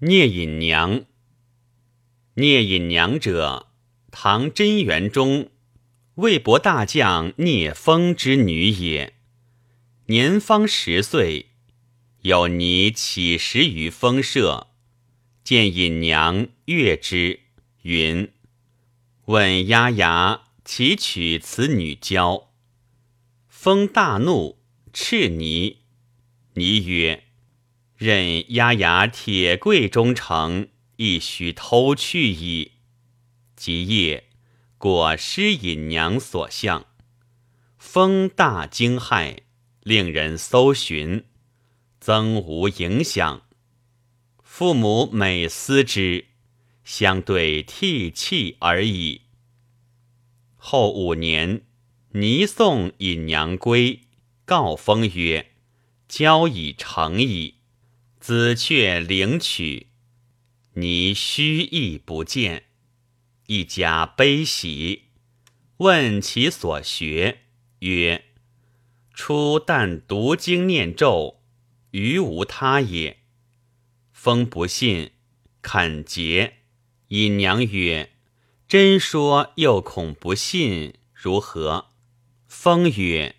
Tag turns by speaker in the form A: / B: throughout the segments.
A: 聂隐娘。聂隐娘者，唐贞元中魏博大将聂风之女也。年方十岁，有尼起食于风舍，见隐娘悦之，云：“问丫牙岂取此女娇？”风大怒，斥尼。尼曰：任压牙铁柜中城，亦须偷去矣。即夜，果失隐娘所向。风大惊骇，令人搜寻，曾无影响。父母每思之，相对涕泣而已。后五年，倪送隐娘归，告封曰：“交已成矣。”子却领取，你须意不见，一家悲喜。问其所学，曰：“初但读经念咒，余无他也。”风不信，肯结。尹娘曰：“真说又恐不信，如何？”风曰：“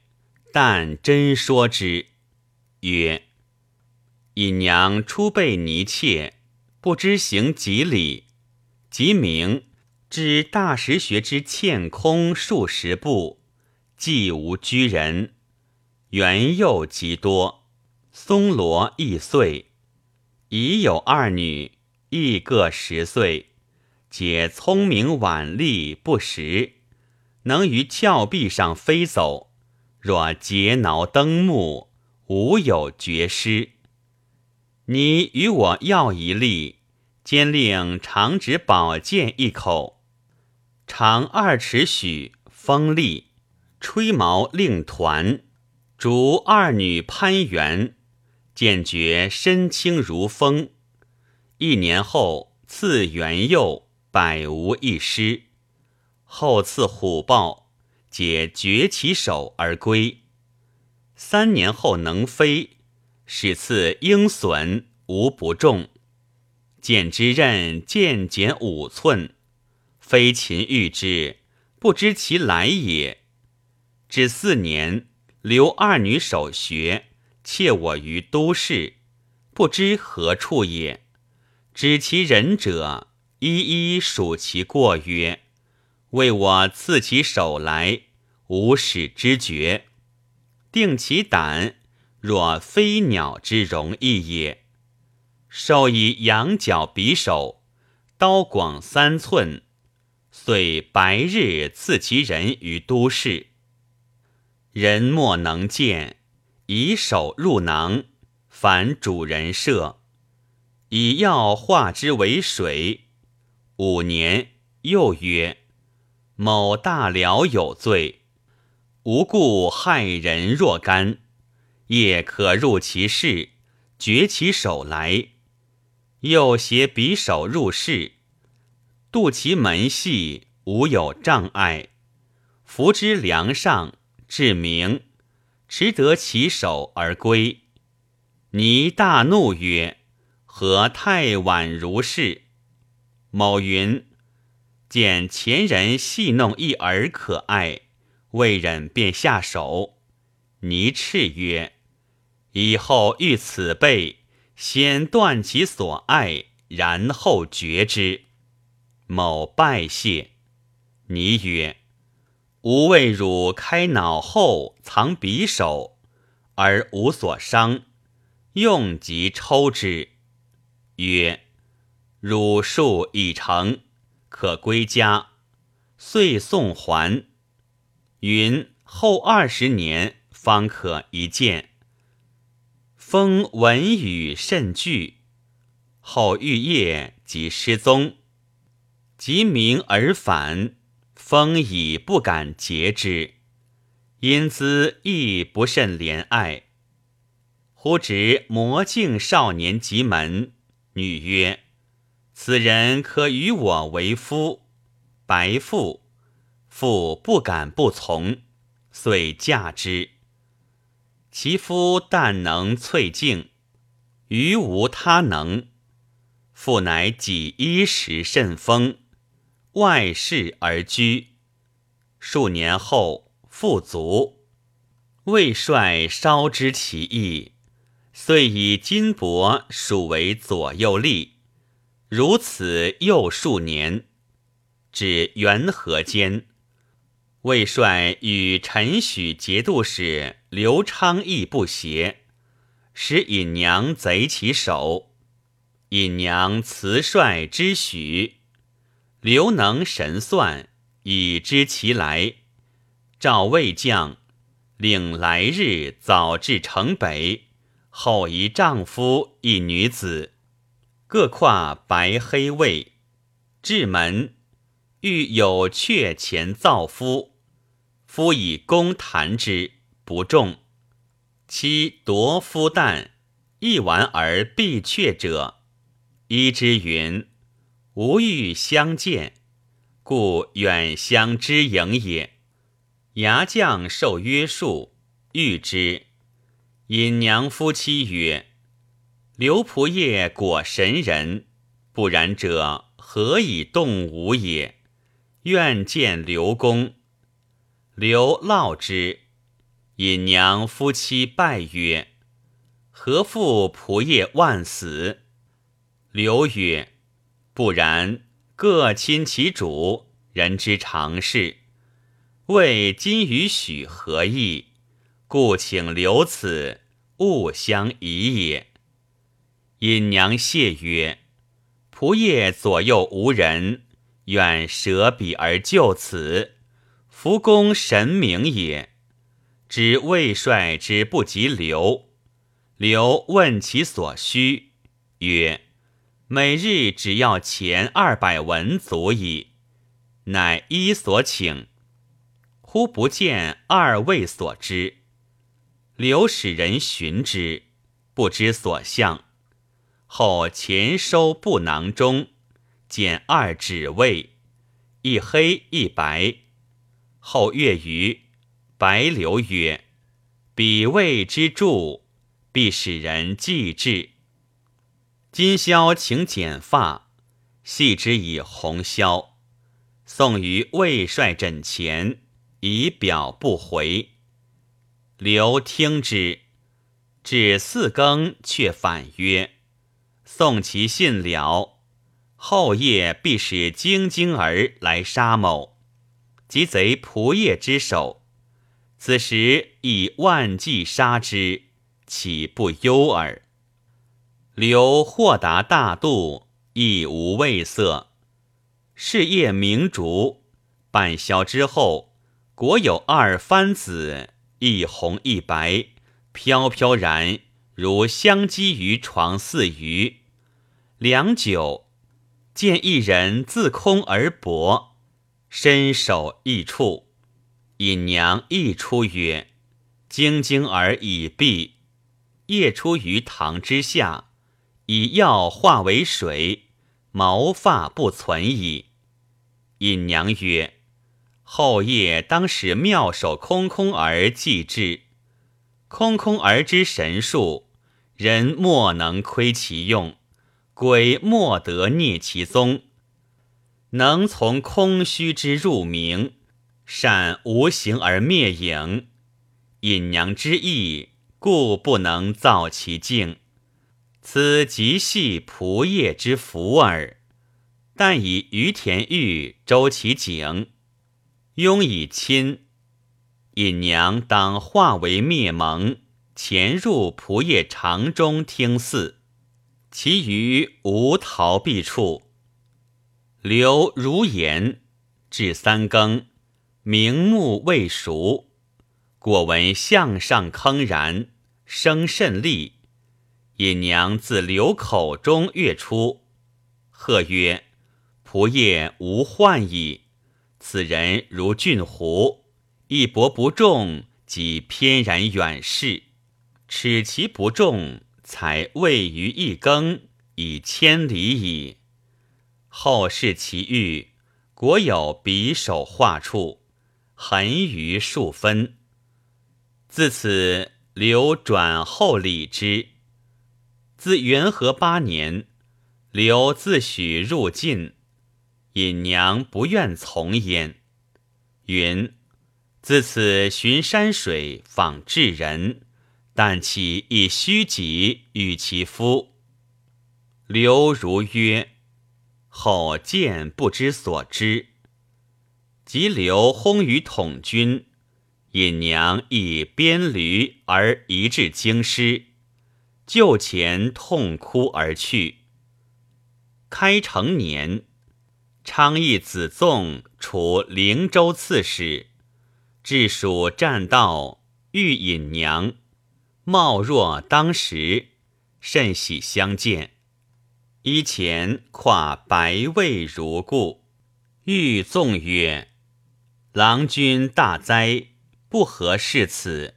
A: 但真说之。”曰。尹娘初被泥妾，不知行几礼，即明至大石学之欠空数十步，既无居人，元佑极多，松罗亦碎，已有二女，亦各十岁，皆聪明婉丽，不识，能于峭壁上飞走，若结挠登木，无有绝失。你与我要一粒，兼令长指宝剑一口，长二尺许，锋利，吹毛令团，逐二女攀援，见觉身轻如风。一年后赐元佑，百无一失。后赐虎豹，解绝其手而归。三年后能飞。始次鹰隼无不中，见之刃渐减五寸，飞禽遇之，不知其来也。至四年，留二女守学，窃我于都市，不知何处也。知其人者，一一数其过，曰：“为我赐其手来，无始知觉，定其胆。”若飞鸟之容易也，授以羊角匕首，刀广三寸，遂白日刺其人于都市。人莫能见，以手入囊，反主人射，以药化之为水。五年，又曰：某大辽有罪，无故害人若干。夜可入其室，绝其手来；又携匕首入室，渡其门隙，无有障碍。伏之梁上，至明，持得其手而归。倪大怒曰：“何太晚如是？”某云：“见前人戏弄一儿可爱，未忍便下手。”倪叱曰。以后遇此辈，先断其所爱，然后绝之。某拜谢。倪曰：“吾为汝开脑后藏匕首，而无所伤，用即抽之。”曰：“汝术已成，可归家。”遂送还。云后二十年方可一见。封闻语甚惧，后遇夜即失踪，即明而返。封已不敢诘之，因兹亦不甚怜爱。忽值魔镜少年及门，女曰：“此人可与我为夫。”白父，父不敢不从，遂嫁之。其夫但能淬镜，余无他能。父乃己衣食甚丰，外室而居。数年后，复卒。魏帅稍知其意，遂以金帛属为左右吏。如此又数年，至元和间，魏帅与陈许节度使刘昌义不协，使尹娘贼其手。尹娘辞帅之许，刘能神算，已知其来，召魏将，令来日早至城北，后一丈夫一女子，各跨白黑卫，至门，欲有阙前造夫，夫以弓弹之，不中。妻夺夫旦，一玩而必却者。一之云：“吾欲相见，故远相之迎也。”牙将受约束，欲之。引娘夫妻曰：“刘仆夜果神人，不然者何以动吾也？愿见刘公。”刘烙之。引娘夫妻拜曰：“何复仆射万死？”刘曰：“不然，各亲其主，人之常事。为今与许何异？故请留此，勿相疑也。”尹娘谢曰：“仆夜左右无人，愿舍彼而就此。福公神明也。知魏帅之不及刘。刘问其所需，曰。”每日只要钱二百文足矣，乃一所请。忽不见二位所知，刘使人寻之，不知所向。后钱收布囊中，见二指位，一黑一白。后月余，白刘曰：“彼谓之助，必使人记之。”今宵请剪发，系之以红绡，送于魏帅枕前，以表不回。刘听之，至四更，却反曰：“送其信了，后夜必使京京儿来杀某，及贼仆夜之首。此时以万计杀之，岂不忧耳？”刘豁达大度，亦无畏色。是夜明烛，半宵之后，果有二番子，一红一白，飘飘然如香积于床似鱼。良久，见一人自空而薄，伸手一触，引娘一出曰：“晶晶儿已毕，夜出于堂之下。”以药化为水，毛发不存矣。尹娘曰：“后夜当使妙手空空而祭之。空空而之神术，人莫能窥其用，鬼莫得逆其踪。能从空虚之入明，善无形而灭影。隐娘之意，故不能造其境。”此即系仆业之福耳。但以于田玉、周其景，拥以亲，隐娘当化为灭蒙，潜入仆业长中听寺，其余无逃避处。刘如言，至三更，明目未熟，果闻向上铿然，声甚厉。尹娘自刘口中跃出，喝曰：“仆夜无患矣。此人如俊狐，一搏不中，即翩然远逝。耻其不中，才位于一更，已千里矣。后视其玉，果有匕首画处，痕于数分。自此，刘转后礼之。”自元和八年，刘自许入晋，尹娘不愿从焉，云：“自此寻山水，访智人，但岂以虚己与其夫？”刘如曰：“后见不知所知。”即刘薨于统军，尹娘亦鞭驴而移至京师，就前痛哭而去。开成年，昌邑子纵除灵州刺史，治蜀栈道，遇尹娘，貌若当时，甚喜相见。衣前跨白魏如故，欲纵曰。郎君大哉，不合视此。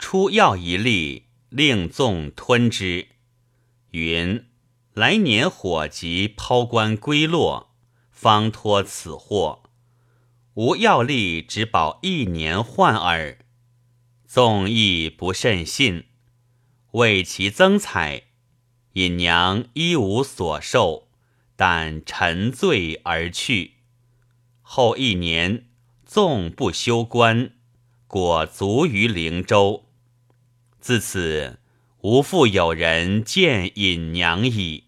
A: 出药一粒，令纵吞之。云：来年火急，抛棺归落，方脱此祸。无药力，只保一年患耳。纵亦不甚信，为其增彩。尹娘一无所受，但沉醉而去。后一年。纵不修官，果卒于灵州。自此无复有人见尹娘矣。